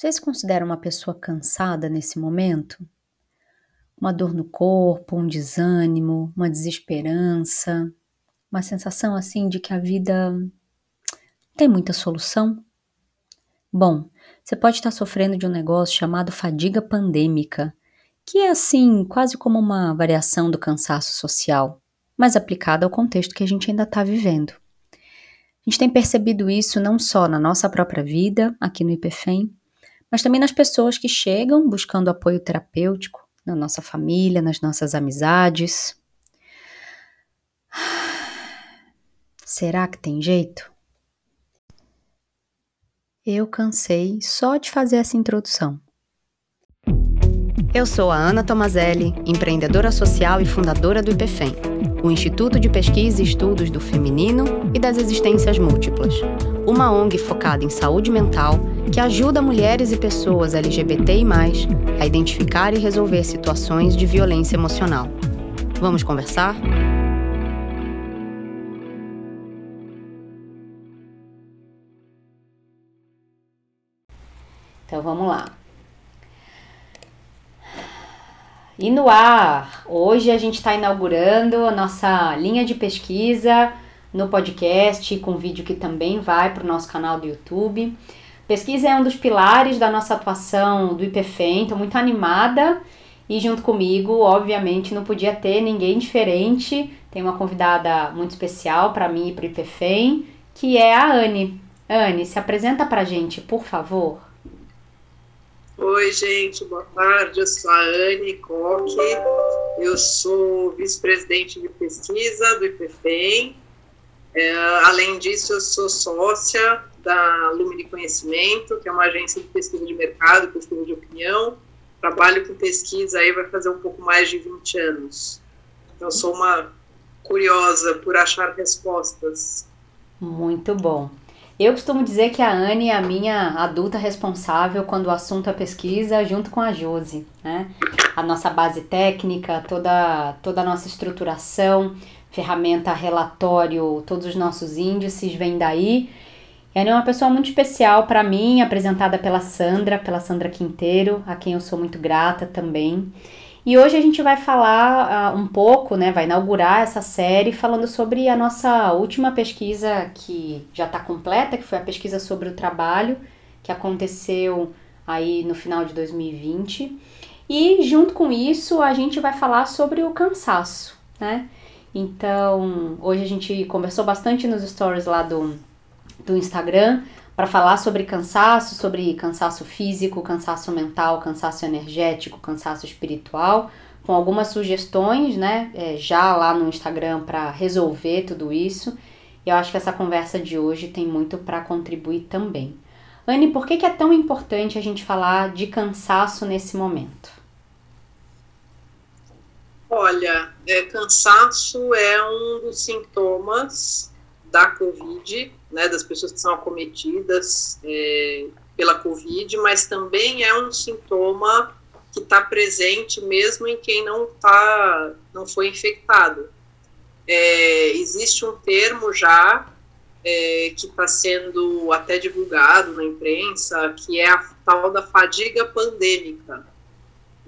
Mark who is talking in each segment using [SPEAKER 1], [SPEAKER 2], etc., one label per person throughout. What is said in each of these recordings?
[SPEAKER 1] Você se considera uma pessoa cansada nesse momento? Uma dor no corpo, um desânimo, uma desesperança, uma sensação assim de que a vida tem muita solução? Bom, você pode estar sofrendo de um negócio chamado fadiga pandêmica, que é assim, quase como uma variação do cansaço social, mas aplicada ao contexto que a gente ainda está vivendo. A gente tem percebido isso não só na nossa própria vida, aqui no IPFEM, mas também nas pessoas que chegam buscando apoio terapêutico, na nossa família, nas nossas amizades. Será que tem jeito? Eu cansei só de fazer essa introdução.
[SPEAKER 2] Eu sou a Ana Tomazelli, empreendedora social e fundadora do IPFEM, o Instituto de Pesquisa e Estudos do Feminino e das Existências Múltiplas, uma ONG focada em saúde mental que ajuda mulheres e pessoas LGBTI+, a identificar e resolver situações de violência emocional. Vamos conversar?
[SPEAKER 1] Então vamos lá. E no ar, hoje a gente está inaugurando a nossa linha de pesquisa no podcast, com vídeo que também vai para o nosso canal do YouTube. Pesquisa é um dos pilares da nossa atuação do IPFEM, estou muito animada e junto comigo, obviamente, não podia ter ninguém diferente. Tem uma convidada muito especial para mim e para o IPFEM, que é a Anne. Anne, se apresenta para a gente, por favor.
[SPEAKER 3] Oi, gente, boa tarde. Eu sou a Anne Koch, eu sou vice-presidente de pesquisa do IPFEM. É, além disso, eu sou sócia da Lumine Conhecimento, que é uma agência de pesquisa de mercado, pesquisa de opinião. Trabalho com pesquisa aí vai fazer um pouco mais de 20 anos. Então, sou uma curiosa por achar respostas.
[SPEAKER 1] Muito bom. Eu costumo dizer que a Anne é a minha adulta responsável quando o assunto é pesquisa, junto com a Josi, né? A nossa base técnica, toda, toda a nossa estruturação, ferramenta, relatório, todos os nossos índices vêm daí. E a Anne é uma pessoa muito especial para mim, apresentada pela Sandra, pela Sandra Quinteiro, a quem eu sou muito grata também. E hoje a gente vai falar uh, um pouco, né, vai inaugurar essa série falando sobre a nossa última pesquisa que já está completa, que foi a pesquisa sobre o trabalho, que aconteceu aí no final de 2020. E junto com isso, a gente vai falar sobre o cansaço, né? Então, hoje a gente conversou bastante nos stories lá do, do Instagram para falar sobre cansaço, sobre cansaço físico, cansaço mental, cansaço energético, cansaço espiritual, com algumas sugestões, né, é, já lá no Instagram para resolver tudo isso. E eu acho que essa conversa de hoje tem muito para contribuir também. Anne, por que, que é tão importante a gente falar de cansaço nesse momento?
[SPEAKER 3] Olha, é, cansaço é um dos sintomas da Covid, né, das pessoas que são acometidas é, pela Covid, mas também é um sintoma que está presente mesmo em quem não tá, não foi infectado. É, existe um termo já é, que está sendo até divulgado na imprensa, que é a tal da fadiga pandêmica.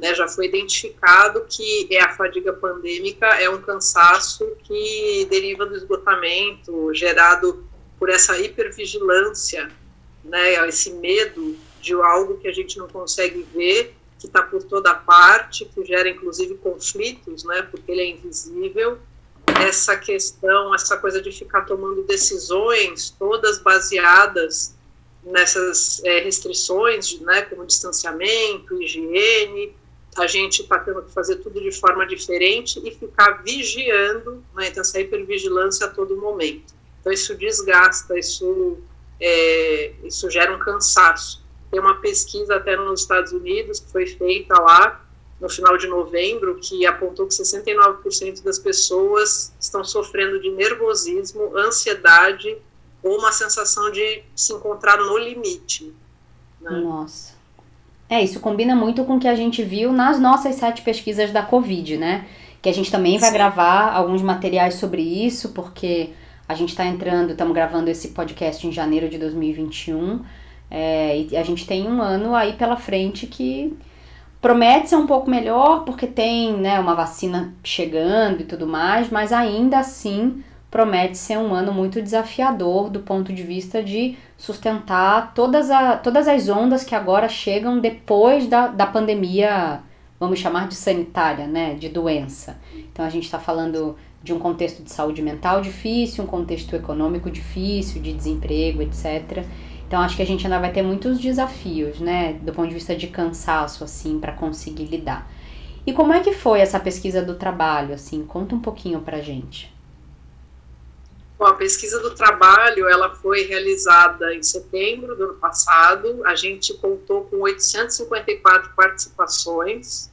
[SPEAKER 3] Né, já foi identificado que é a fadiga pandêmica é um cansaço que deriva do esgotamento gerado por essa hipervigilância, né, esse medo de algo que a gente não consegue ver, que está por toda parte, que gera inclusive conflitos, né, porque ele é invisível. Essa questão, essa coisa de ficar tomando decisões, todas baseadas nessas é, restrições, né, como distanciamento, higiene, a gente está tendo que fazer tudo de forma diferente e ficar vigiando, né, então essa hipervigilância a todo momento. Então isso desgasta, isso, é, isso gera um cansaço. Tem uma pesquisa até nos Estados Unidos que foi feita lá no final de novembro que apontou que 69% das pessoas estão sofrendo de nervosismo, ansiedade ou uma sensação de se encontrar no limite.
[SPEAKER 1] Né? Nossa. É, isso combina muito com o que a gente viu nas nossas sete pesquisas da Covid, né? Que a gente também vai Sim. gravar alguns materiais sobre isso, porque a gente está entrando, estamos gravando esse podcast em janeiro de 2021. É, e a gente tem um ano aí pela frente que promete ser um pouco melhor, porque tem né, uma vacina chegando e tudo mais, mas ainda assim promete ser um ano muito desafiador do ponto de vista de sustentar todas, a, todas as ondas que agora chegam depois da, da pandemia, vamos chamar de sanitária, né, de doença. Então a gente está falando de um contexto de saúde mental difícil, um contexto econômico difícil, de desemprego, etc. Então acho que a gente ainda vai ter muitos desafios, né, do ponto de vista de cansaço, assim, para conseguir lidar. E como é que foi essa pesquisa do trabalho, assim? Conta um pouquinho para gente.
[SPEAKER 3] Bom, a pesquisa do trabalho ela foi realizada em setembro do ano passado. A gente contou com 854 participações.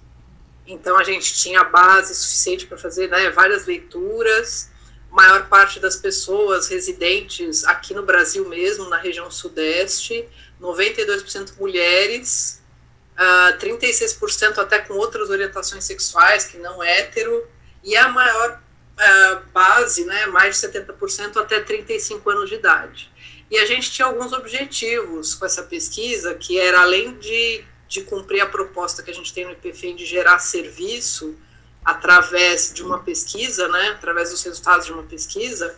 [SPEAKER 3] Então a gente tinha base suficiente para fazer né, várias leituras. A maior parte das pessoas residentes aqui no Brasil mesmo, na região sudeste, 92% mulheres, uh, ah, 36% até com outras orientações sexuais que não hétero, e a maior uh, base, né, mais de 70% até 35 anos de idade. E a gente tinha alguns objetivos com essa pesquisa, que era além de, de cumprir a proposta que a gente tem no IPFEM de gerar serviço através de uma pesquisa, né, através dos resultados de uma pesquisa,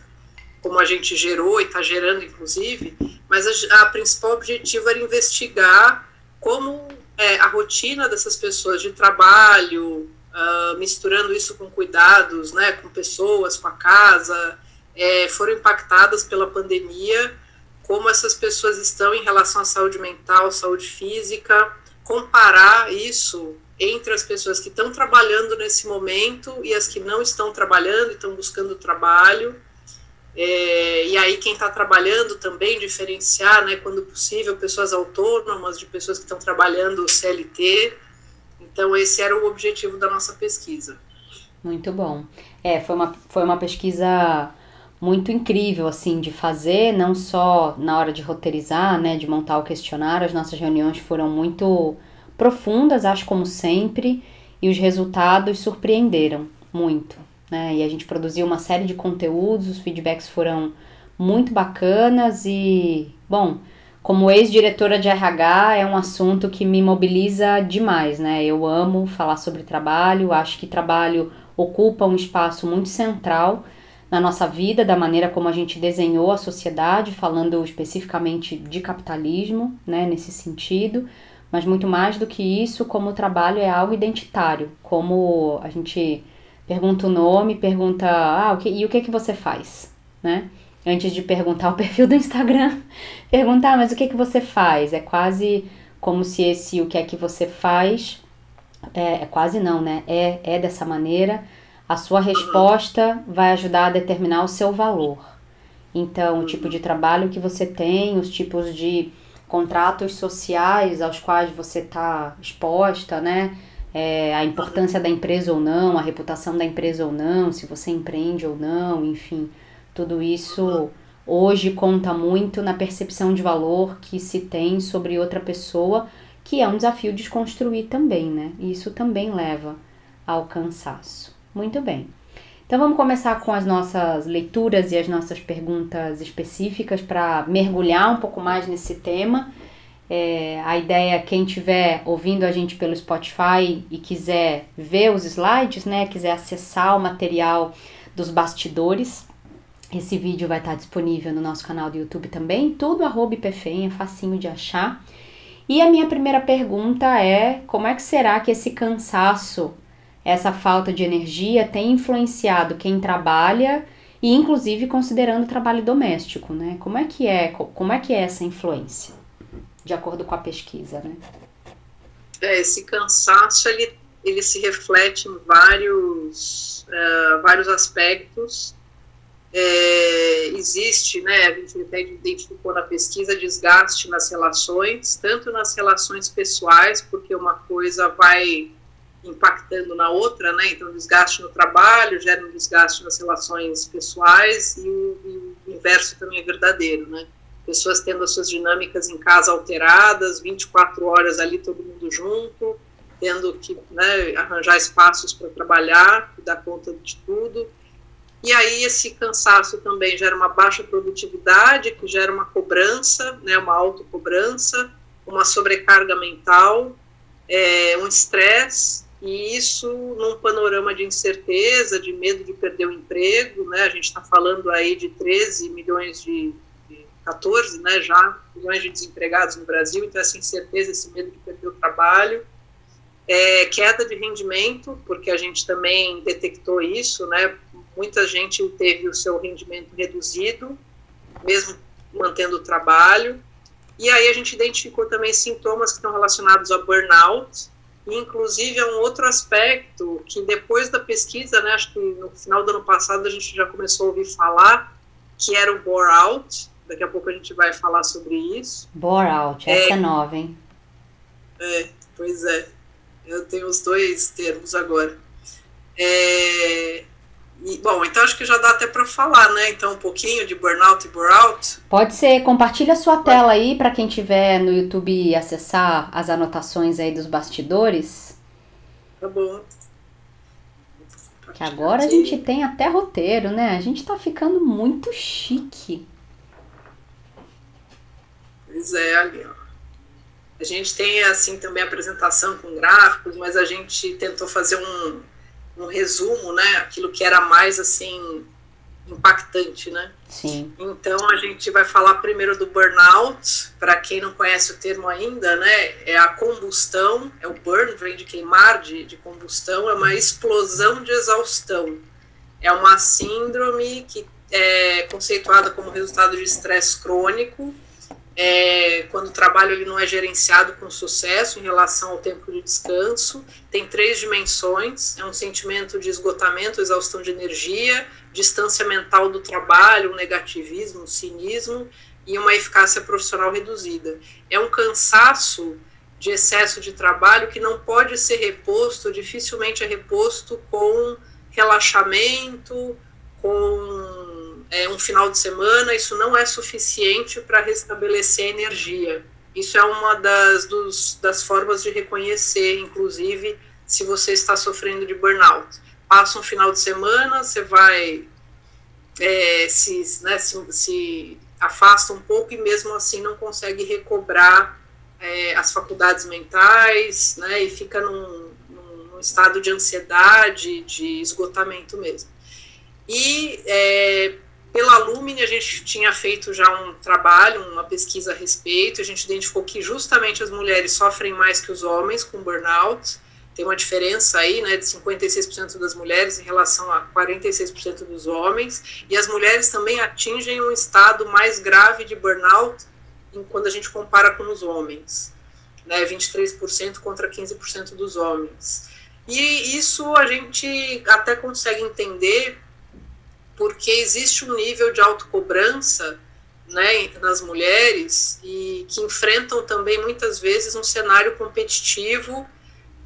[SPEAKER 3] como a gente gerou e está gerando, inclusive, mas a, a, principal objetivo era investigar como é, a rotina dessas pessoas de trabalho, uh, misturando isso com cuidados, né, com pessoas, com a casa, é, foram impactadas pela pandemia, como essas pessoas estão em relação à saúde mental, saúde física, comparar isso entre as pessoas que estão trabalhando nesse momento e as que não estão trabalhando e estão buscando trabalho. É, e aí quem está trabalhando também diferenciar, né, quando possível, pessoas autônomas de pessoas que estão trabalhando CLT. Então, esse era o objetivo da nossa pesquisa.
[SPEAKER 1] Muito bom. É, foi uma, foi uma pesquisa muito incrível, assim, de fazer, não só na hora de roteirizar, né, de montar o questionário, as nossas reuniões foram muito profundas, acho como sempre, e os resultados surpreenderam muito, né, e a gente produziu uma série de conteúdos, os feedbacks foram muito bacanas e, bom, como ex-diretora de RH, é um assunto que me mobiliza demais, né? Eu amo falar sobre trabalho, acho que trabalho ocupa um espaço muito central na nossa vida, da maneira como a gente desenhou a sociedade, falando especificamente de capitalismo, né, nesse sentido, mas muito mais do que isso, como o trabalho é algo identitário, como a gente pergunta o nome, pergunta, ah, o que, e o que que você faz, né? Antes de perguntar o perfil do Instagram, perguntar, mas o que que você faz? É quase como se esse o que é que você faz, é, é quase não, né? É, é dessa maneira, a sua resposta vai ajudar a determinar o seu valor. Então, o tipo de trabalho que você tem, os tipos de contratos sociais aos quais você está exposta, né? É, a importância da empresa ou não, a reputação da empresa ou não, se você empreende ou não, enfim tudo isso hoje conta muito na percepção de valor que se tem sobre outra pessoa, que é um desafio desconstruir também, né? E isso também leva ao cansaço. Muito bem. Então vamos começar com as nossas leituras e as nossas perguntas específicas para mergulhar um pouco mais nesse tema. É, a ideia, quem estiver ouvindo a gente pelo Spotify e quiser ver os slides, né, quiser acessar o material dos bastidores, esse vídeo vai estar disponível no nosso canal do YouTube também, tudo arroba IPFEM, é facinho de achar. E a minha primeira pergunta é: como é que será que esse cansaço, essa falta de energia tem influenciado quem trabalha e inclusive considerando o trabalho doméstico, né? Como é que é, como é que é essa influência? De acordo com a pesquisa, né?
[SPEAKER 3] É, esse cansaço ele, ele se reflete em vários, uh, vários aspectos é, existe, né, a gente até identificou na pesquisa, desgaste nas relações, tanto nas relações pessoais, porque uma coisa vai impactando na outra, né, então desgaste no trabalho gera um desgaste nas relações pessoais e o, e o inverso também é verdadeiro, né, pessoas tendo as suas dinâmicas em casa alteradas, 24 horas ali todo mundo junto, tendo que né, arranjar espaços para trabalhar, dar conta de tudo, E aí esse cansaço também gera uma baixa produtividade, que gera uma cobrança, né, uma autocobrança, uma sobrecarga mental, é, um estresse, e isso num panorama de incerteza, de medo de perder o emprego, né, a gente está falando aí de 13 milhões de, de 14, né, já milhões de desempregados no Brasil, então essa incerteza, esse medo de perder o trabalho, é, queda de rendimento, porque a gente também detectou isso, né, muita gente teve o seu rendimento reduzido, mesmo mantendo o trabalho, e aí a gente identificou também sintomas que estão relacionados ao burnout, e inclusive é um outro aspecto que depois da pesquisa, né, acho que no final do ano passado a gente já começou a ouvir falar, que era o bore out, daqui a pouco a gente vai falar sobre isso.
[SPEAKER 1] Bore out, essa é, é nova, hein?
[SPEAKER 3] É, pois é, eu tenho os dois termos agora. É, e, bom, então acho que já dá até para falar, né? Então, um pouquinho de burnout e bore-out.
[SPEAKER 1] Pode ser. Compartilha a sua tela aí para quem tiver no YouTube acessar as anotações aí dos bastidores.
[SPEAKER 3] Tá bom.
[SPEAKER 1] Que agora a gente tem até roteiro, né? A gente tá ficando muito chique.
[SPEAKER 3] Pois é, ali, ó. A gente tem, assim, também apresentação com gráficos, mas a gente tentou fazer um, um resumo, né? Aquilo que era mais assim impactante, né?
[SPEAKER 1] Sim.
[SPEAKER 3] Então a gente vai falar primeiro do burnout. Para quem não conhece o termo ainda, né? É a combustão, é o burn, vem de queimar, de, de combustão, é uma explosão de exaustão. É uma síndrome que é conceituada como resultado de estresse crônico é, quando o trabalho ele não é gerenciado com sucesso em relação ao tempo de descanso. Tem três dimensões: é um sentimento de esgotamento, exaustão de energia, distância mental do trabalho, um negativismo, um cinismo e uma eficácia profissional reduzida. É um cansaço de excesso de trabalho que não pode ser reposto, dificilmente é reposto com relaxamento, com é, um final de semana, isso não é suficiente para restabelecer a energia. Isso é uma das, dos, das formas de reconhecer, inclusive, se você está sofrendo de burnout. Passa um final de semana, você vai é, se, né, se, se, afasta um pouco e mesmo assim não consegue recobrar é, as faculdades mentais, né, e fica num, num, estado de ansiedade, de esgotamento mesmo. E é, pela Lumine, a gente tinha feito já um trabalho, uma pesquisa a respeito. A gente identificou que justamente as mulheres sofrem mais que os homens com burnout. Tem uma diferença aí, né, de 56% das mulheres em relação a 46% dos homens. E as mulheres também atingem um estado mais grave de burnout quando a gente compara com os homens. Né, 23% contra 15% dos homens. E isso a gente até consegue entender porque existe um nível de autocobrança né, nas mulheres e que enfrentam também muitas vezes um cenário competitivo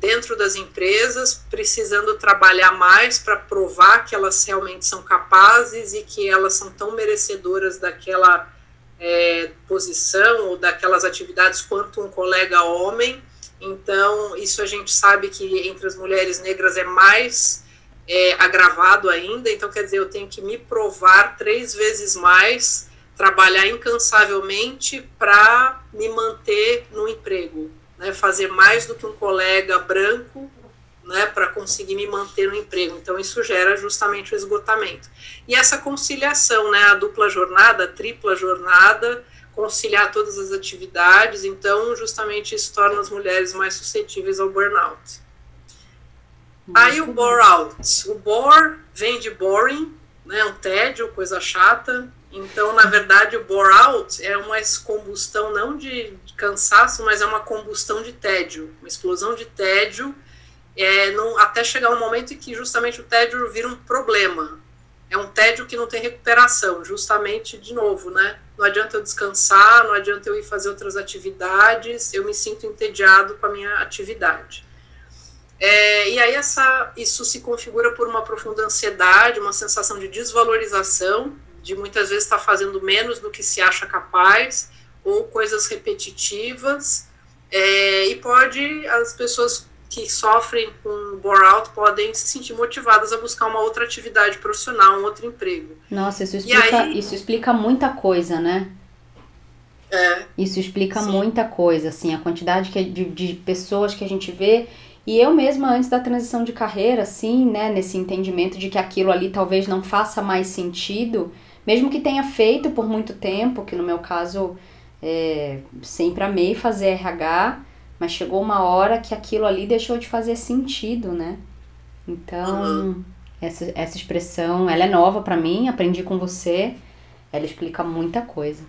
[SPEAKER 3] dentro das empresas, precisando trabalhar mais para provar que elas realmente são capazes e que elas são tão merecedoras daquela é, posição ou daquelas atividades quanto um colega homem. Então, isso a gente sabe que entre as mulheres negras é mais é, agravado ainda, então quer dizer, eu tenho que me provar três vezes mais, trabalhar incansavelmente para me manter no emprego, né, fazer mais do que um colega branco, né, para conseguir me manter no emprego. Então isso gera justamente o esgotamento. E essa conciliação, né, a dupla jornada, a tripla jornada, conciliar todas as atividades, então justamente isso torna as mulheres mais suscetíveis ao burnout. Aí o bore out. O bore vem de boring, né, um tédio, coisa chata. Então, na verdade, o bore out é uma combustão não de, de cansaço, mas é uma combustão de tédio, uma explosão de tédio, é, não, até chegar um momento em que justamente o tédio vira um problema. É um tédio que não tem recuperação, justamente, de novo, né? Não adianta eu descansar, não adianta eu ir fazer outras atividades, eu me sinto entediado com a minha atividade. É, e aí essa, isso se configura por uma profunda ansiedade, uma sensação de desvalorização, de muitas vezes estar fazendo menos do que se acha capaz, ou coisas repetitivas, é, e pode as pessoas que sofrem com burnout podem se sentir motivadas a buscar uma outra atividade profissional, um outro emprego.
[SPEAKER 1] Nossa, isso explica, aí, isso explica muita coisa, né?
[SPEAKER 3] É,
[SPEAKER 1] isso explica sim. muita coisa, assim, a quantidade que, de, de pessoas que a gente vê. E eu mesma, antes da transição de carreira, assim, né, nesse entendimento de que aquilo ali talvez não faça mais sentido, mesmo que tenha feito por muito tempo, que no meu caso é, sempre amei fazer RH, mas chegou uma hora que aquilo ali deixou de fazer sentido, né? Então, uhum. essa, essa expressão, ela é nova para mim, aprendi com você, ela explica muita coisa.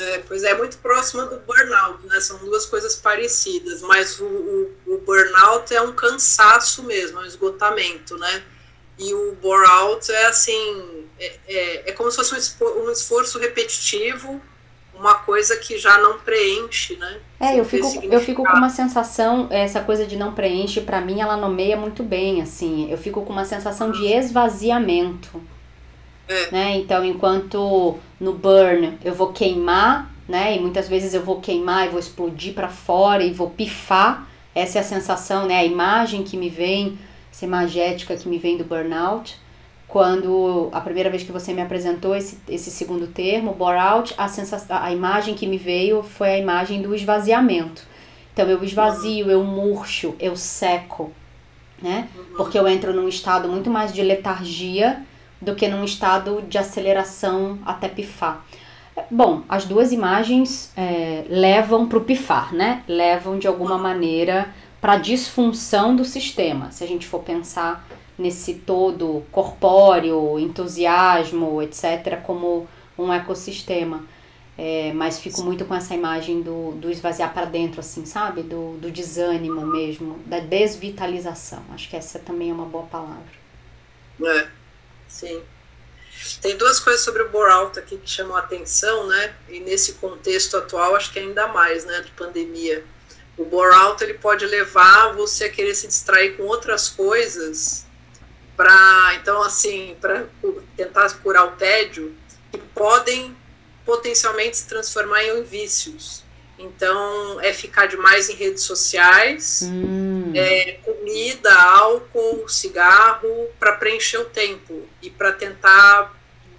[SPEAKER 3] É, pois é, é muito próxima do burnout, né? São duas coisas parecidas, mas o, o, o burnout é um cansaço mesmo, é um esgotamento, né? E o bore-out é assim, é, é, é, como se fosse um esforço repetitivo uma coisa que já não preenche, né?
[SPEAKER 1] É, eu fico, eu fico com uma sensação, essa coisa de não preenche, para mim ela nomeia muito bem, assim. Eu fico com uma sensação de esvaziamento. É. Né? Então, enquanto no burn eu vou queimar, né? E muitas vezes eu vou queimar e vou explodir para fora e vou pifar. Essa é a sensação, né? A imagem que me vem, essa imagética que me vem do burnout quando a primeira vez que você me apresentou esse, esse segundo termo, bore out, a, sensação, a imagem que me veio foi a imagem do esvaziamento. Então eu esvazio, eu murcho, eu seco, né? Porque eu entro num estado muito mais de letargia do que num estado de aceleração até pifar. Bom, as duas imagens é, levam para o pifar, né? Levam de alguma maneira para a disfunção do sistema, se a gente for pensar nesse todo corpóreo, entusiasmo, etc., como um ecossistema. É, mas fico muito com essa imagem do, do esvaziar para dentro, assim, sabe? Do, do desânimo mesmo, da desvitalização. Acho que essa também é uma boa palavra.
[SPEAKER 3] É, sim. Tem duas coisas sobre o bore-out aqui que chamam a atenção, né? E nesse contexto atual, acho que ainda mais, né? De pandemia. O bore-out, ele pode levar você a querer se distrair com outras coisas para então assim para tentar curar o tédio que podem potencialmente se transformar em vícios então é ficar demais em redes sociais hum. é, comida álcool cigarro para preencher o tempo e para tentar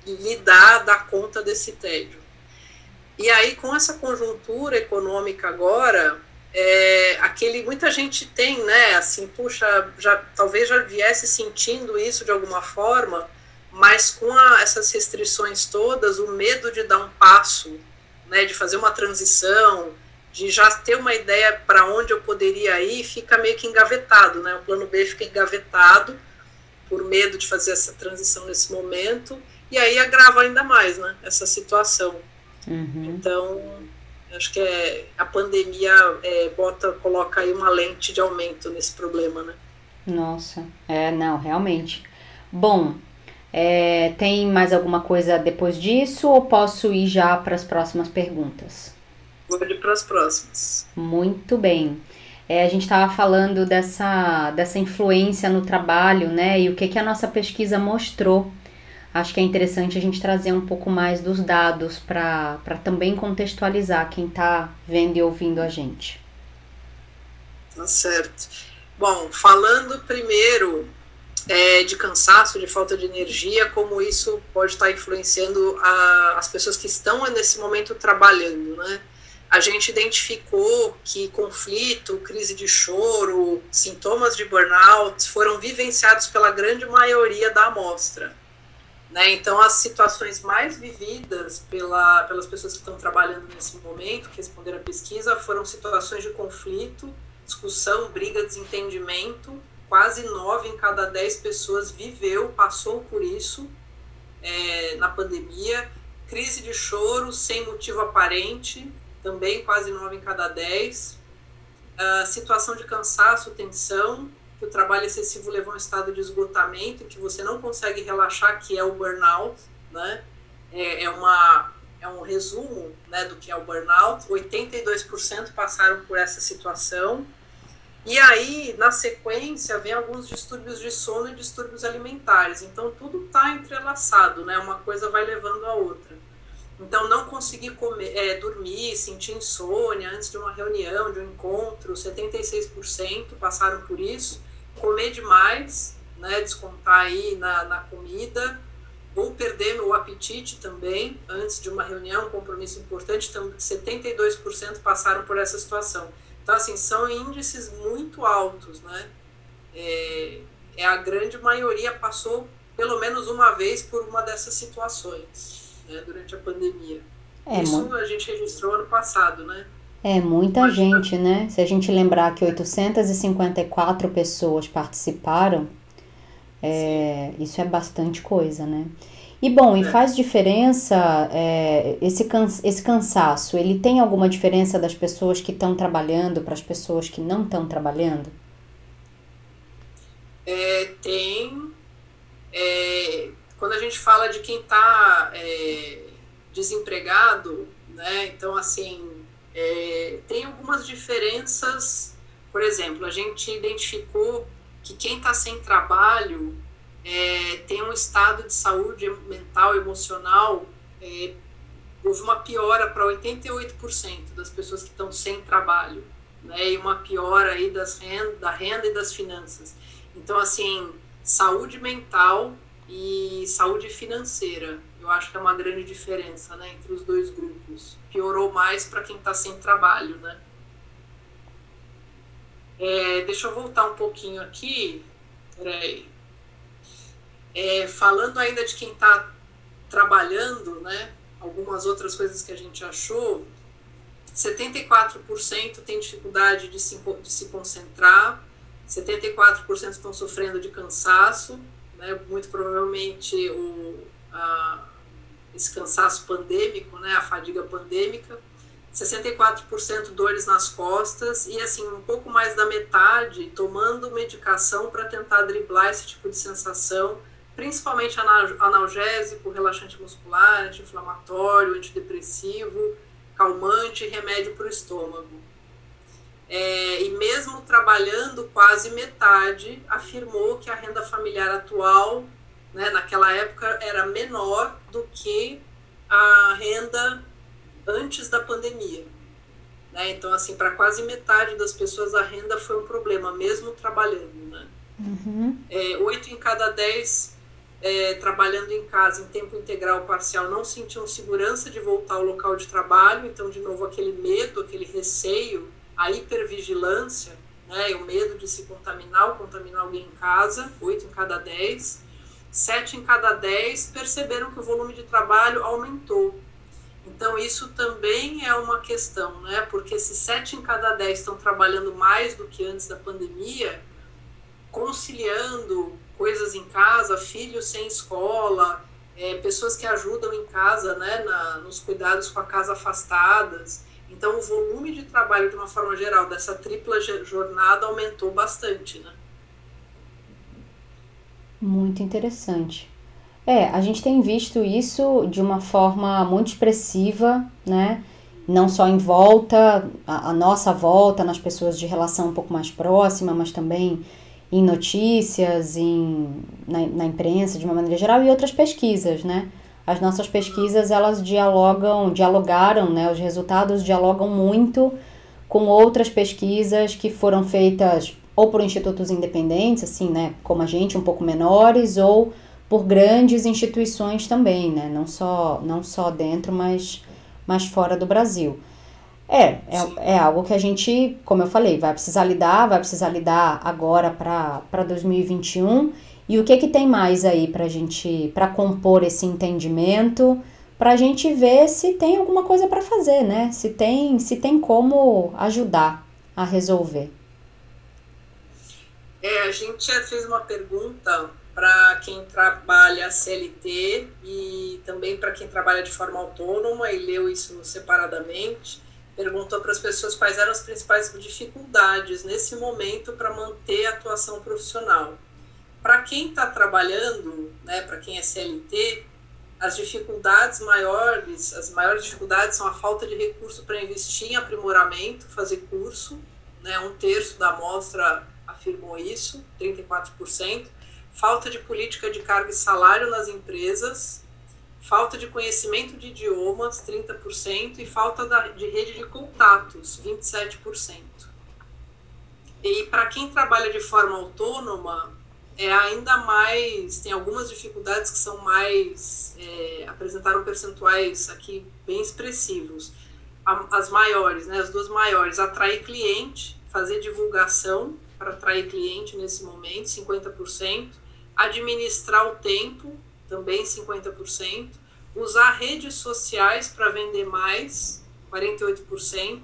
[SPEAKER 3] lidar dar conta desse tédio e aí com essa conjuntura econômica agora é, aquele muita gente tem, né? Assim, puxa, já talvez já viesse sentindo isso de alguma forma, mas com a, essas restrições todas, o medo de dar um passo, né? De fazer uma transição, de já ter uma ideia para onde eu poderia ir, fica meio que engavetado, né? O plano B fica engavetado por medo de fazer essa transição nesse momento e aí agrava ainda mais, né? Essa situação. Uhum. Então Acho que é, a pandemia é, bota, coloca aí uma lente de aumento nesse problema, né?
[SPEAKER 1] Nossa, é, não, realmente. Bom, é, tem mais alguma coisa depois disso ou posso ir já para as próximas perguntas?
[SPEAKER 3] Vou ir para as próximas.
[SPEAKER 1] Muito bem. É, a gente estava falando dessa, dessa influência no trabalho, né? E o que, que a nossa pesquisa mostrou acho que é interessante a gente trazer um pouco mais dos dados para também contextualizar quem está vendo e ouvindo a gente.
[SPEAKER 3] Tá certo. Bom, falando primeiro é, de cansaço, de falta de energia, como isso pode estar influenciando a, as pessoas que estão nesse momento trabalhando, né? A gente identificou que conflito, crise de choro, sintomas de burnout foram vivenciados pela grande maioria da amostra. Né? Então, as situações mais vividas pela, pelas pessoas que estão trabalhando nesse momento, que responderam à pesquisa, foram situações de conflito, discussão, briga, desentendimento. Quase nove em cada dez pessoas viveu, passou por isso é, na pandemia. Crise de choro sem motivo aparente, também quase nove em cada dez. Uh, situação de cansaço, tensão, que o trabalho excessivo leva a um estado de esgotamento, que você não consegue relaxar, que é o burnout, né? É, é, uma, é um resumo né, do que é o burnout. 82% passaram por essa situação. E aí, na sequência, vem alguns distúrbios de sono e distúrbios alimentares. Então, tudo está entrelaçado, né? Uma coisa vai levando a outra. Então, não conseguir comer, é, dormir, sentir insônia antes de uma reunião, de um encontro, 76% passaram por isso. Comer demais, né, descontar aí na, na comida, ou perder o apetite também antes de uma reunião, um compromisso importante, então 72% passaram por essa situação. Então, assim, são índices muito altos, né? É, é a grande maioria passou pelo menos uma vez por uma dessas situações né, durante a pandemia. É, Isso a gente registrou ano passado, né?
[SPEAKER 1] É muita gente, né? Se a gente lembrar que 854 pessoas participaram, é, isso é bastante coisa, né? E bom, é. e faz diferença é, esse, esse cansaço? Ele tem alguma diferença das pessoas que estão trabalhando para as pessoas que não estão trabalhando?
[SPEAKER 3] É, tem. É, quando a gente fala de quem está é, desempregado, né? Então, assim, é, tem algumas diferenças. Por exemplo, a gente identificou que quem está sem trabalho é, tem um estado de saúde mental, emocional, é, houve uma piora para 88% das pessoas que estão sem trabalho, né, e uma piora aí das renda, da renda e das finanças. Então, assim, saúde mental e saúde financeira, eu acho que é uma grande diferença, né, entre os dois grupos. Piorou mais para quem está sem trabalho, né. É, deixa eu voltar um pouquinho aqui, peraí. É, falando ainda de quem está trabalhando, né, algumas outras coisas que a gente achou, 74% tem dificuldade de se, de se concentrar, 74% estão sofrendo de cansaço, né, muito provavelmente o, a, esse cansaço pandêmico, né, a fadiga pandêmica, 64% dores nas costas e assim um pouco mais da metade tomando medicação para tentar driblar esse tipo de sensação principalmente analgésico, relaxante muscular, anti-inflamatório, antidepressivo, calmante e remédio para o estômago. É, e mesmo trabalhando quase metade, afirmou que a renda familiar atual, né, naquela época, era menor do que a renda antes da pandemia. Né? Então, assim, para quase metade das pessoas a renda foi um problema, mesmo trabalhando. Né? Uhum. É, 8 em cada 10 é, trabalhando em casa em tempo integral parcial não sentiam segurança de voltar ao local de trabalho, então, de novo, aquele medo, aquele receio, a hipervigilância, né, o medo de se contaminar ou contaminar alguém em casa, 8 em cada 10. 7 em cada 10 perceberam que o volume de trabalho aumentou. Então, isso também é uma questão, né? Porque se 7 em cada 10 estão trabalhando mais do que antes da pandemia, conciliando coisas em casa, filhos sem escola, é, pessoas que ajudam em casa, né, na, nos cuidados com a casa afastadas. Então, o volume de trabalho, de uma forma geral, dessa tripla jornada aumentou bastante, né?
[SPEAKER 1] Muito interessante. É, a gente tem visto isso de uma forma muito expressiva, né? Não só em volta, a, a nossa volta, nas pessoas de relação um pouco mais próxima, mas também em notícias, em, na, na imprensa de uma maneira geral e outras pesquisas, né? As nossas pesquisas, elas dialogam, dialogaram, né? Os resultados dialogam muito com outras pesquisas que foram feitas ou por institutos independentes, assim, né, como a gente, um pouco menores, ou por grandes instituições também, né, não só, não só dentro, mas, mas fora do Brasil. É, é, é algo que a gente, como eu falei, vai precisar lidar, vai precisar lidar agora para 2021. E o que que tem mais aí para gente, para compor esse entendimento, para a gente ver se tem alguma coisa para fazer, né? Se tem, se tem como ajudar a resolver.
[SPEAKER 3] É, a gente já fez uma pergunta para quem trabalha CLT e também para quem trabalha de forma autônoma e leu isso separadamente perguntou para as pessoas quais eram as principais dificuldades nesse momento para manter a atuação profissional. Para quem está trabalhando, né, para quem é CLT, as dificuldades maiores, as maiores dificuldades são a falta de recurso para investir em aprimoramento, fazer curso, né, um terço da amostra afirmou isso, 34%, falta de política de carga e salário nas empresas, falta de conhecimento de idiomas, 30%, e falta de rede de contatos, 27%. E para quem trabalha de forma autônoma, é ainda mais, tem algumas dificuldades que são mais, é, apresentaram percentuais aqui bem expressivos. As maiores, né, as duas maiores, atrair cliente, fazer divulgação para atrair cliente nesse momento, 50%, administrar o tempo, também 50%, usar redes sociais para vender mais, 48%,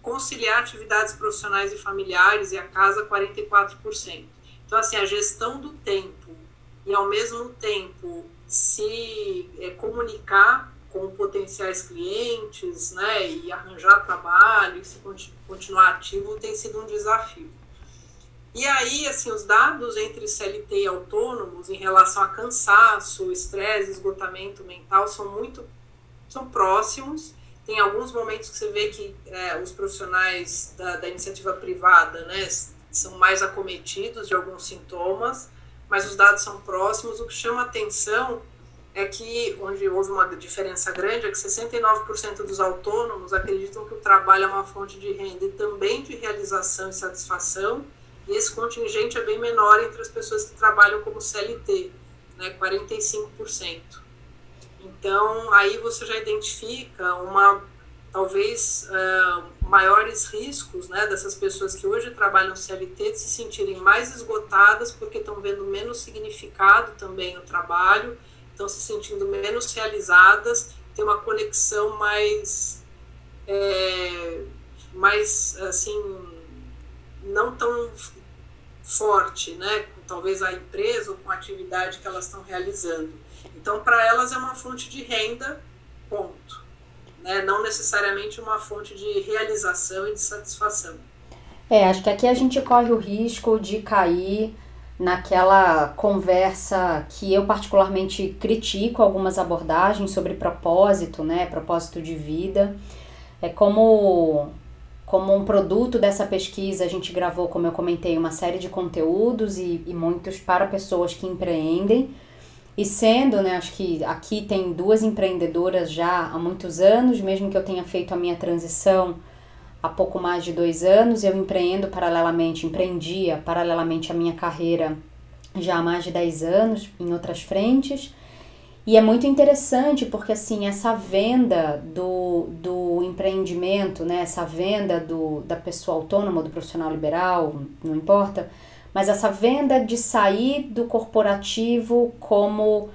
[SPEAKER 3] conciliar atividades profissionais e familiares e a casa, 44%. Então, assim, a gestão do tempo e, ao mesmo tempo, se é, comunicar com potenciais clientes, né, e arranjar trabalho, e se continuar ativo, tem sido um desafio. E aí, assim, os dados entre CLT e autônomos em relação a cansaço, estresse, esgotamento mental são muito são próximos. Tem alguns momentos que você vê que é, os profissionais da, da iniciativa privada, né, são mais acometidos de alguns sintomas, mas os dados são próximos. O que chama atenção é que, onde houve uma diferença grande, é que 69% dos autônomos acreditam que o trabalho é uma fonte de renda e também de realização e satisfação, e esse contingente é bem menor entre as pessoas que trabalham como CLT, né, 45%. Então, aí você já identifica uma talvez uh, maiores riscos né, dessas pessoas que hoje trabalham CLT de se sentirem mais esgotadas porque estão vendo menos significado também no trabalho, estão se sentindo menos realizadas, tem uma conexão mais, é, mais assim, não tão forte, né, talvez a empresa ou com a atividade que elas estão realizando. Então, para elas é uma fonte de renda, ponto né? não necessariamente uma fonte de realização e de satisfação.
[SPEAKER 1] É, acho que aqui a gente corre o risco de cair naquela conversa que eu particularmente critico algumas abordagens sobre propósito, né, propósito de vida. É como como um produto dessa pesquisa, a gente gravou, como eu comentei, uma série de conteúdos e, e muitos para pessoas que empreendem e sendo, né, acho que aqui tem duas empreendedoras já há muitos anos, mesmo que eu tenha feito a minha transição há pouco mais de dois anos, eu empreendo paralelamente, empreendia paralelamente a minha carreira já há mais de dez anos em outras frentes. E é muito interessante porque assim, essa venda do, do empreendimento, né, essa venda do, da pessoa autônoma, do profissional liberal, não importa, mas essa venda de sair do corporativo como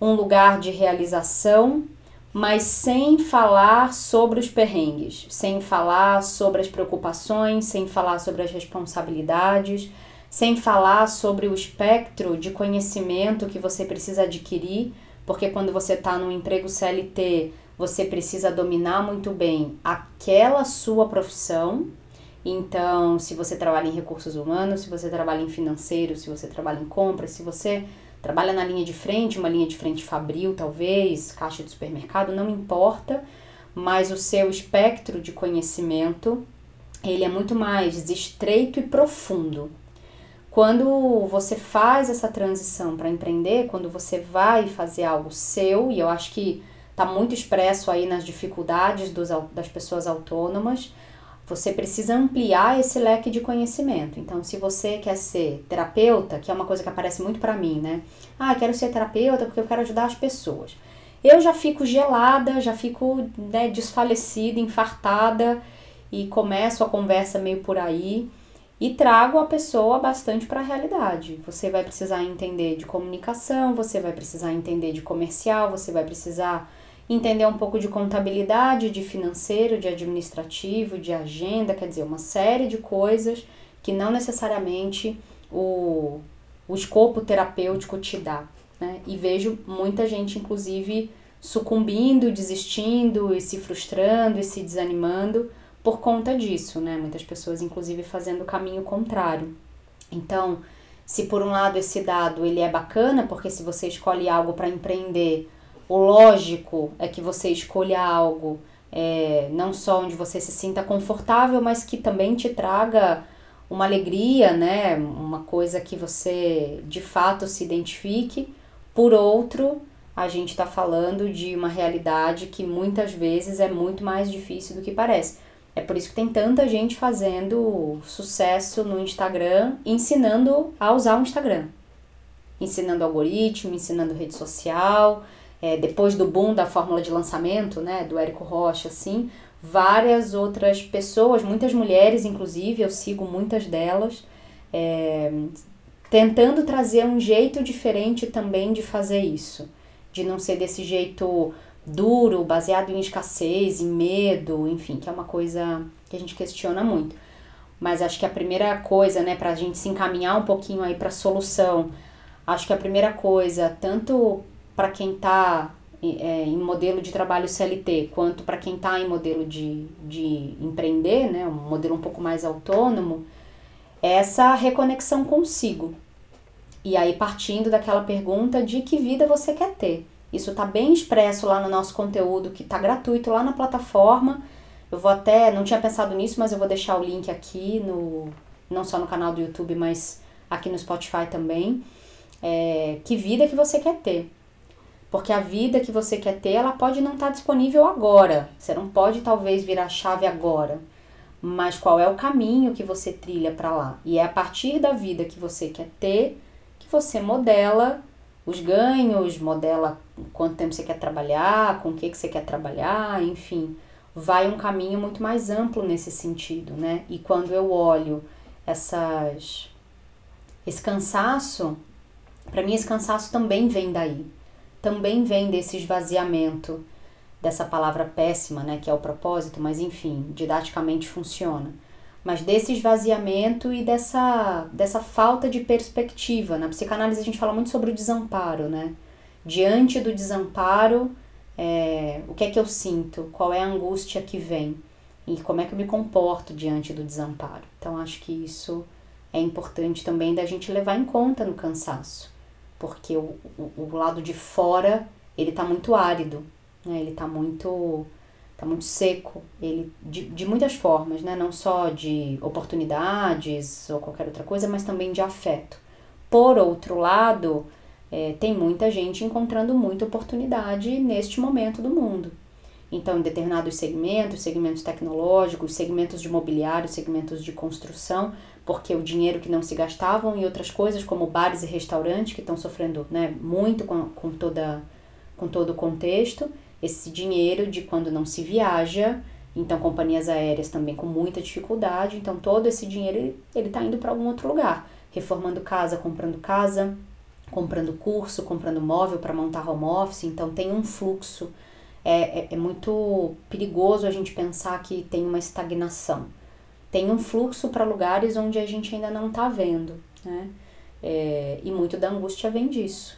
[SPEAKER 1] um lugar de realização, mas sem falar sobre os perrengues, sem falar sobre as preocupações, sem falar sobre as responsabilidades, sem falar sobre o espectro de conhecimento que você precisa adquirir, porque quando você está no emprego CLT, você precisa dominar muito bem aquela sua profissão, então, se você trabalha em recursos humanos, se você trabalha em financeiro, se você trabalha em compras, se você trabalha na linha de frente, uma linha de frente fabril, talvez, caixa de supermercado, não importa, mas o seu espectro de conhecimento, ele é muito mais estreito e profundo. Quando você faz essa transição para empreender, quando você vai fazer algo seu, e eu acho que está muito expresso aí nas dificuldades dos, das pessoas autônomas, você precisa ampliar esse leque de conhecimento. Então, se você quer ser terapeuta, que é uma coisa que aparece muito para mim, né? Ah, quero ser terapeuta porque eu quero ajudar as pessoas. Eu já fico gelada, já fico né, desfalecida, infartada e começo a conversa meio por aí e trago a pessoa bastante para a realidade. Você vai precisar entender de comunicação, você vai precisar entender de comercial, você vai precisar entender um pouco de contabilidade, de financeiro, de administrativo, de agenda, quer dizer, uma série de coisas que não necessariamente o, o escopo terapêutico te dá. Né? E vejo muita gente, inclusive, sucumbindo, desistindo e se frustrando e se desanimando por conta disso, né? Muitas pessoas, inclusive, fazendo o caminho contrário. Então, se por um lado esse dado ele é bacana, porque se você escolhe algo para empreender, o lógico é que você escolha algo é, não só onde você se sinta confortável, mas que também te traga uma alegria, né? Uma coisa que você de fato se identifique. Por outro, a gente está falando de uma realidade que muitas vezes é muito mais difícil do que parece. É por isso que tem tanta gente fazendo sucesso no Instagram, ensinando a usar o Instagram. Ensinando algoritmo, ensinando rede social. É, depois do boom da fórmula de lançamento, né, do Érico Rocha, assim, várias outras pessoas, muitas mulheres, inclusive, eu sigo muitas delas, é, tentando trazer um jeito diferente também de fazer isso. De não ser desse jeito duro, baseado em escassez, em medo, enfim, que é uma coisa que a gente questiona muito. Mas acho que a primeira coisa, né, para a gente se encaminhar um pouquinho aí para a solução, acho que a primeira coisa, tanto para quem está é, em modelo de trabalho CLT, quanto para quem está em modelo de, de empreender, né, um modelo um pouco mais autônomo, é essa reconexão consigo. E aí, partindo daquela pergunta de que vida você quer ter. Isso está bem expresso lá no nosso conteúdo, que está gratuito lá na plataforma. Eu vou até, não tinha pensado nisso, mas eu vou deixar o link aqui, no, não só no canal do YouTube, mas aqui no Spotify também. É, que vida que você quer ter. Porque a vida que você quer ter, ela pode não estar tá disponível agora. Você não pode talvez virar chave agora. Mas qual é o caminho que você trilha para lá? E é a partir da vida que você quer ter que você modela os ganhos, modela quanto tempo você quer trabalhar, com o que, que você quer trabalhar, enfim, vai um caminho muito mais amplo nesse sentido, né? E quando eu olho essas esse cansaço, para mim esse cansaço também vem daí. Também vem desse esvaziamento dessa palavra péssima, né, que é o propósito, mas enfim, didaticamente funciona mas desse esvaziamento e dessa, dessa falta de perspectiva. Na psicanálise a gente fala muito sobre o desamparo, né? Diante do desamparo, é, o que é que eu sinto? Qual é a angústia que vem? E como é que eu me comporto diante do desamparo? Então acho que isso é importante também da gente levar em conta no cansaço, porque o, o, o lado de fora ele está muito árido, né? ele está muito tá muito seco, ele de, de muitas formas, né? Não só de oportunidades ou qualquer outra coisa, mas também de afeto. Por outro lado, é, tem muita gente encontrando muita oportunidade neste momento do mundo. Então, em determinados segmentos, segmentos tecnológicos, segmentos de mobiliário, segmentos de construção, porque o dinheiro que não se gastavam e outras coisas, como bares e restaurantes, que estão sofrendo né, muito com, com, toda, com todo o contexto, esse dinheiro de quando não se viaja, então companhias aéreas também com muita dificuldade, então todo esse dinheiro ele está indo para algum outro lugar, reformando casa, comprando casa, comprando curso, comprando móvel para montar home office, então tem um fluxo. É, é, é muito perigoso a gente pensar que tem uma estagnação. Tem um fluxo para lugares onde a gente ainda não está vendo, né? É, e muito da angústia vem disso.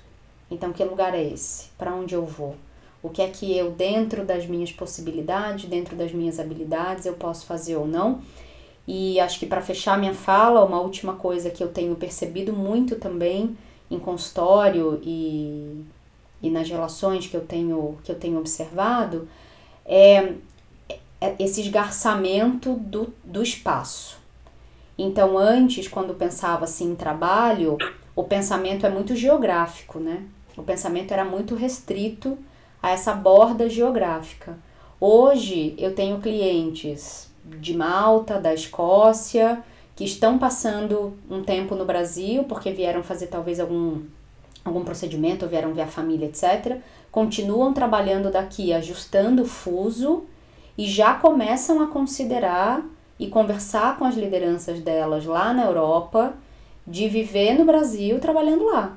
[SPEAKER 1] Então, que lugar é esse? Para onde eu vou? o que é que eu, dentro das minhas possibilidades, dentro das minhas habilidades, eu posso fazer ou não. E acho que para fechar minha fala, uma última coisa que eu tenho percebido muito também em consultório e, e nas relações que eu tenho, que eu tenho observado é, é esse esgarçamento do, do espaço. Então, antes, quando pensava assim em trabalho, o pensamento é muito geográfico, né? O pensamento era muito restrito a essa borda geográfica. Hoje eu tenho clientes de Malta, da Escócia, que estão passando um tempo no Brasil porque vieram fazer talvez algum, algum procedimento, ou vieram ver a família, etc. Continuam trabalhando daqui, ajustando o fuso e já começam a considerar e conversar com as lideranças delas lá na Europa de viver no Brasil trabalhando lá.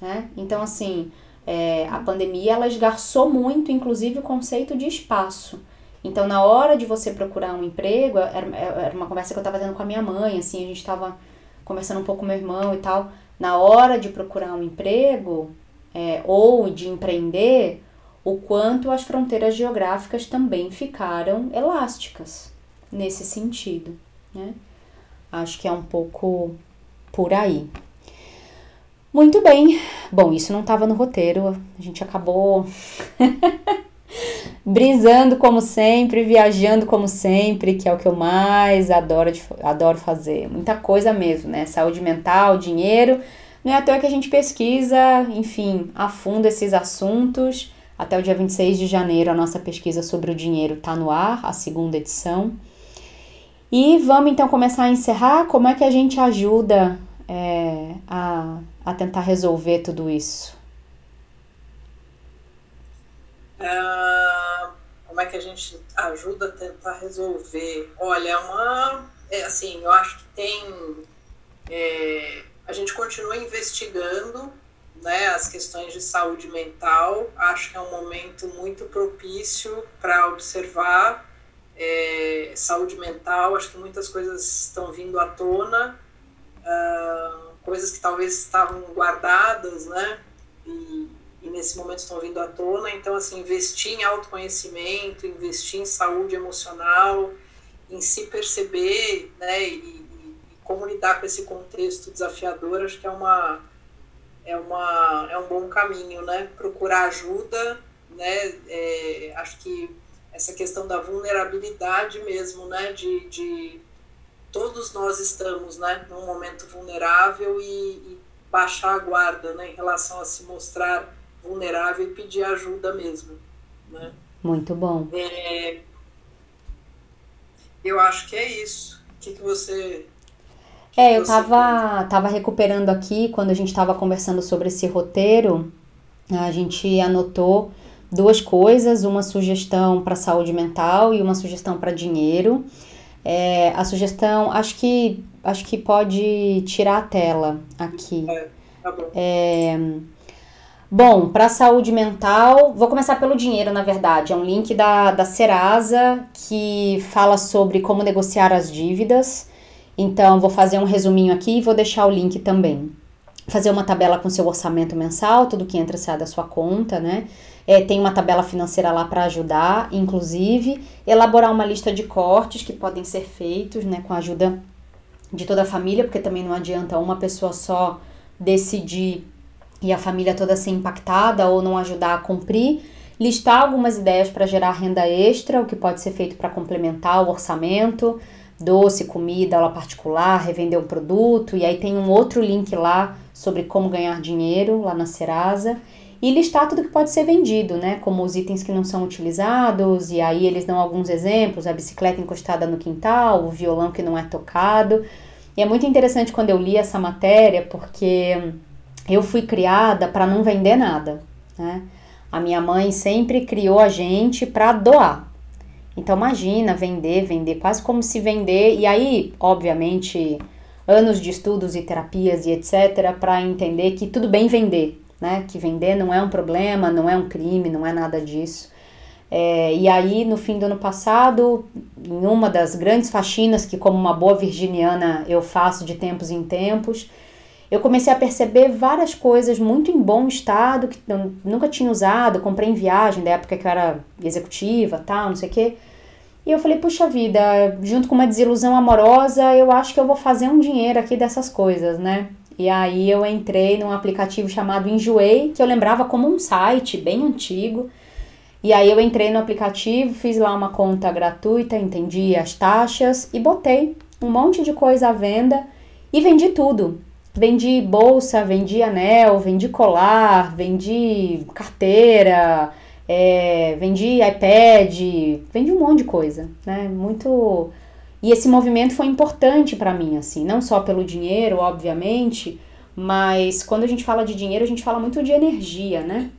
[SPEAKER 1] Né? Então, assim, é, a pandemia ela esgarçou muito, inclusive, o conceito de espaço. Então, na hora de você procurar um emprego, era, era uma conversa que eu estava tendo com a minha mãe, assim, a gente estava conversando um pouco com meu irmão e tal. Na hora de procurar um emprego é, ou de empreender, o quanto as fronteiras geográficas também ficaram elásticas nesse sentido, né? Acho que é um pouco por aí. Muito bem. Bom, isso não estava no roteiro. A gente acabou brisando como sempre, viajando como sempre, que é o que eu mais adoro, adoro fazer. Muita coisa mesmo, né? Saúde mental, dinheiro, Não é à toa que a gente pesquisa, enfim, a fundo esses assuntos. Até o dia 26 de janeiro, a nossa pesquisa sobre o dinheiro está no ar, a segunda edição. E vamos então começar a encerrar. Como é que a gente ajuda é, a, a tentar resolver tudo isso?
[SPEAKER 3] Uh, como é que a gente ajuda a tentar resolver? Olha, é uma. É, assim, eu acho que tem. É, a gente continua investigando né, as questões de saúde mental. Acho que é um momento muito propício para observar é, saúde mental. Acho que muitas coisas estão vindo à tona, uh, coisas que talvez estavam guardadas, né? E, e, nesse momento estão vindo à tona. Então, assim, investir em autoconhecimento, investir em saúde emocional, em se perceber, né? E, e, e como lidar com esse contexto desafiador, acho que é uma é uma é um bom caminho, né? Procurar ajuda, né? É, acho que essa questão da vulnerabilidade mesmo, né? De, de todos nós estamos, né? Num momento vulnerável e, e baixar a guarda, né? Em relação a se mostrar vulnerável e pedir ajuda mesmo, né?
[SPEAKER 1] Muito bom.
[SPEAKER 3] É, eu acho que é isso. O que, que você
[SPEAKER 1] é, eu tava, tava recuperando aqui, quando a gente estava conversando sobre esse roteiro, a gente anotou duas coisas, uma sugestão para saúde mental e uma sugestão para dinheiro. É, a sugestão, acho que acho que pode tirar a tela aqui.
[SPEAKER 3] É, tá bom.
[SPEAKER 1] É, bom, para saúde mental, vou começar pelo dinheiro, na verdade. É um link da, da Serasa que fala sobre como negociar as dívidas. Então, vou fazer um resuminho aqui e vou deixar o link também. Fazer uma tabela com seu orçamento mensal, tudo que entra sai da sua conta, né? É, tem uma tabela financeira lá para ajudar, inclusive, elaborar uma lista de cortes que podem ser feitos, né, com a ajuda de toda a família, porque também não adianta uma pessoa só decidir e a família toda ser impactada ou não ajudar a cumprir. Listar algumas ideias para gerar renda extra, o que pode ser feito para complementar o orçamento, doce, comida, aula particular, revender um produto, e aí tem um outro link lá sobre como ganhar dinheiro lá na Serasa e listar tudo que pode ser vendido, né? Como os itens que não são utilizados, e aí eles dão alguns exemplos: a bicicleta encostada no quintal, o violão que não é tocado. E é muito interessante quando eu li essa matéria, porque eu fui criada para não vender nada, né? A minha mãe sempre criou a gente para doar. Então imagina vender, vender, quase como se vender, e aí, obviamente, anos de estudos e terapias e etc, para entender que tudo bem vender, né? Que vender não é um problema, não é um crime, não é nada disso. É, e aí, no fim do ano passado, em uma das grandes faxinas que, como uma boa virginiana, eu faço de tempos em tempos, eu comecei a perceber várias coisas muito em bom estado que eu nunca tinha usado, comprei em viagem da época que eu era executiva, tal, não sei o quê. E eu falei, puxa vida, junto com uma desilusão amorosa, eu acho que eu vou fazer um dinheiro aqui dessas coisas, né? E aí eu entrei num aplicativo chamado Enjoei, que eu lembrava como um site bem antigo. E aí eu entrei no aplicativo, fiz lá uma conta gratuita, entendi as taxas e botei um monte de coisa à venda e vendi tudo. Vendi bolsa, vendi anel, vendi colar, vendi carteira, é, vendi iPad, vendi um monte de coisa, né? Muito. E esse movimento foi importante para mim, assim, não só pelo dinheiro, obviamente, mas quando a gente fala de dinheiro, a gente fala muito de energia, né?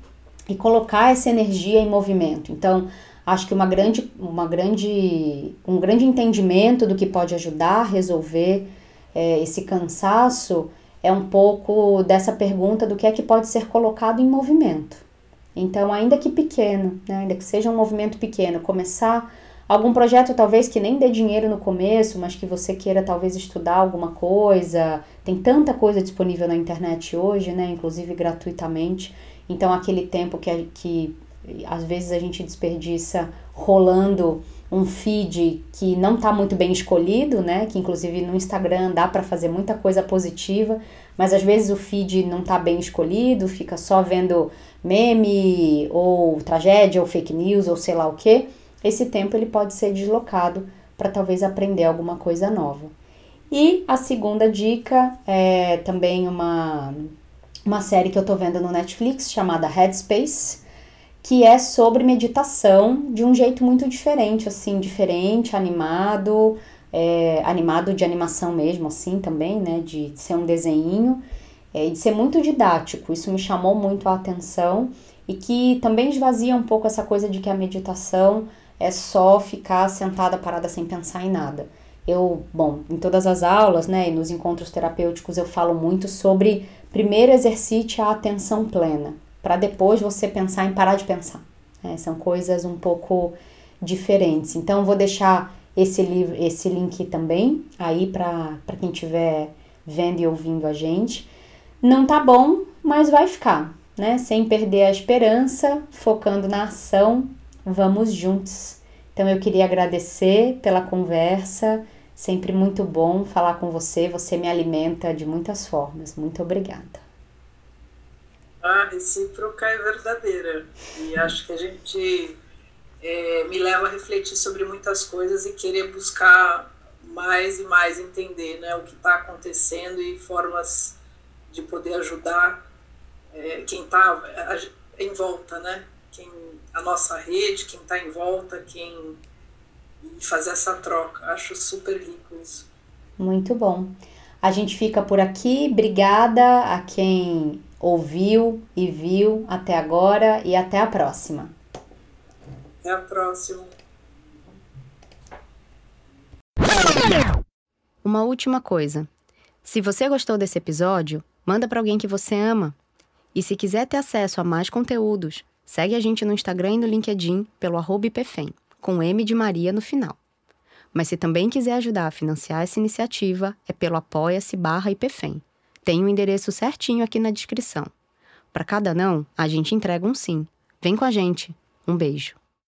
[SPEAKER 1] E colocar essa energia em movimento. Então, acho que uma grande, uma grande, um grande entendimento do que pode ajudar a resolver é, esse cansaço é um pouco dessa pergunta do que é que pode ser colocado em movimento. Então, ainda que pequeno, né, ainda que seja um movimento pequeno, começar algum projeto talvez que nem dê dinheiro no começo, mas que você queira talvez estudar alguma coisa. Tem tanta coisa disponível na internet hoje, né, inclusive gratuitamente. Então, aquele tempo que, que às vezes a gente desperdiça rolando um feed que não está muito bem escolhido, né? Que inclusive no Instagram dá para fazer muita coisa positiva, mas às vezes o feed não está bem escolhido, fica só vendo meme ou tragédia ou fake news ou sei lá o que. Esse tempo ele pode ser deslocado para talvez aprender alguma coisa nova. E a segunda dica é também uma, uma série que eu tô vendo no Netflix chamada Headspace, que é sobre meditação de um jeito muito diferente, assim, diferente, animado, é, animado de animação mesmo, assim também, né? De ser um desenho é, de ser muito didático. Isso me chamou muito a atenção e que também esvazia um pouco essa coisa de que a meditação é só ficar sentada parada sem pensar em nada. Eu, bom, em todas as aulas, né, e nos encontros terapêuticos eu falo muito sobre primeiro exercite a atenção plena, para depois você pensar em parar de pensar. É, são coisas um pouco diferentes. Então vou deixar esse livro, esse link também aí para quem estiver vendo e ouvindo a gente. Não tá bom, mas vai ficar né? Sem perder a esperança, focando na ação, vamos juntos. Então eu queria agradecer pela conversa, sempre muito bom falar com você, você me alimenta de muitas formas. Muito obrigada.
[SPEAKER 3] A recíproca é verdadeira e acho que a gente é, me leva a refletir sobre muitas coisas e querer buscar mais e mais entender né, o que está acontecendo e formas de poder ajudar é, quem está em volta, né? Quem, a nossa rede, quem está em volta, quem fazer essa troca. Acho super rico isso.
[SPEAKER 1] Muito bom. A gente fica por aqui. Obrigada a quem ouviu e viu até agora e até a próxima.
[SPEAKER 3] Até a próxima.
[SPEAKER 2] Uma última coisa. Se você gostou desse episódio, manda para alguém que você ama. E se quiser ter acesso a mais conteúdos, segue a gente no Instagram e no LinkedIn pelo arroba IPFEM, com M de Maria no final. Mas se também quiser ajudar a financiar essa iniciativa, é pelo apoia-se barra IPFEM. Tem o um endereço certinho aqui na descrição. Para cada não, a gente entrega um sim. Vem com a gente. Um beijo.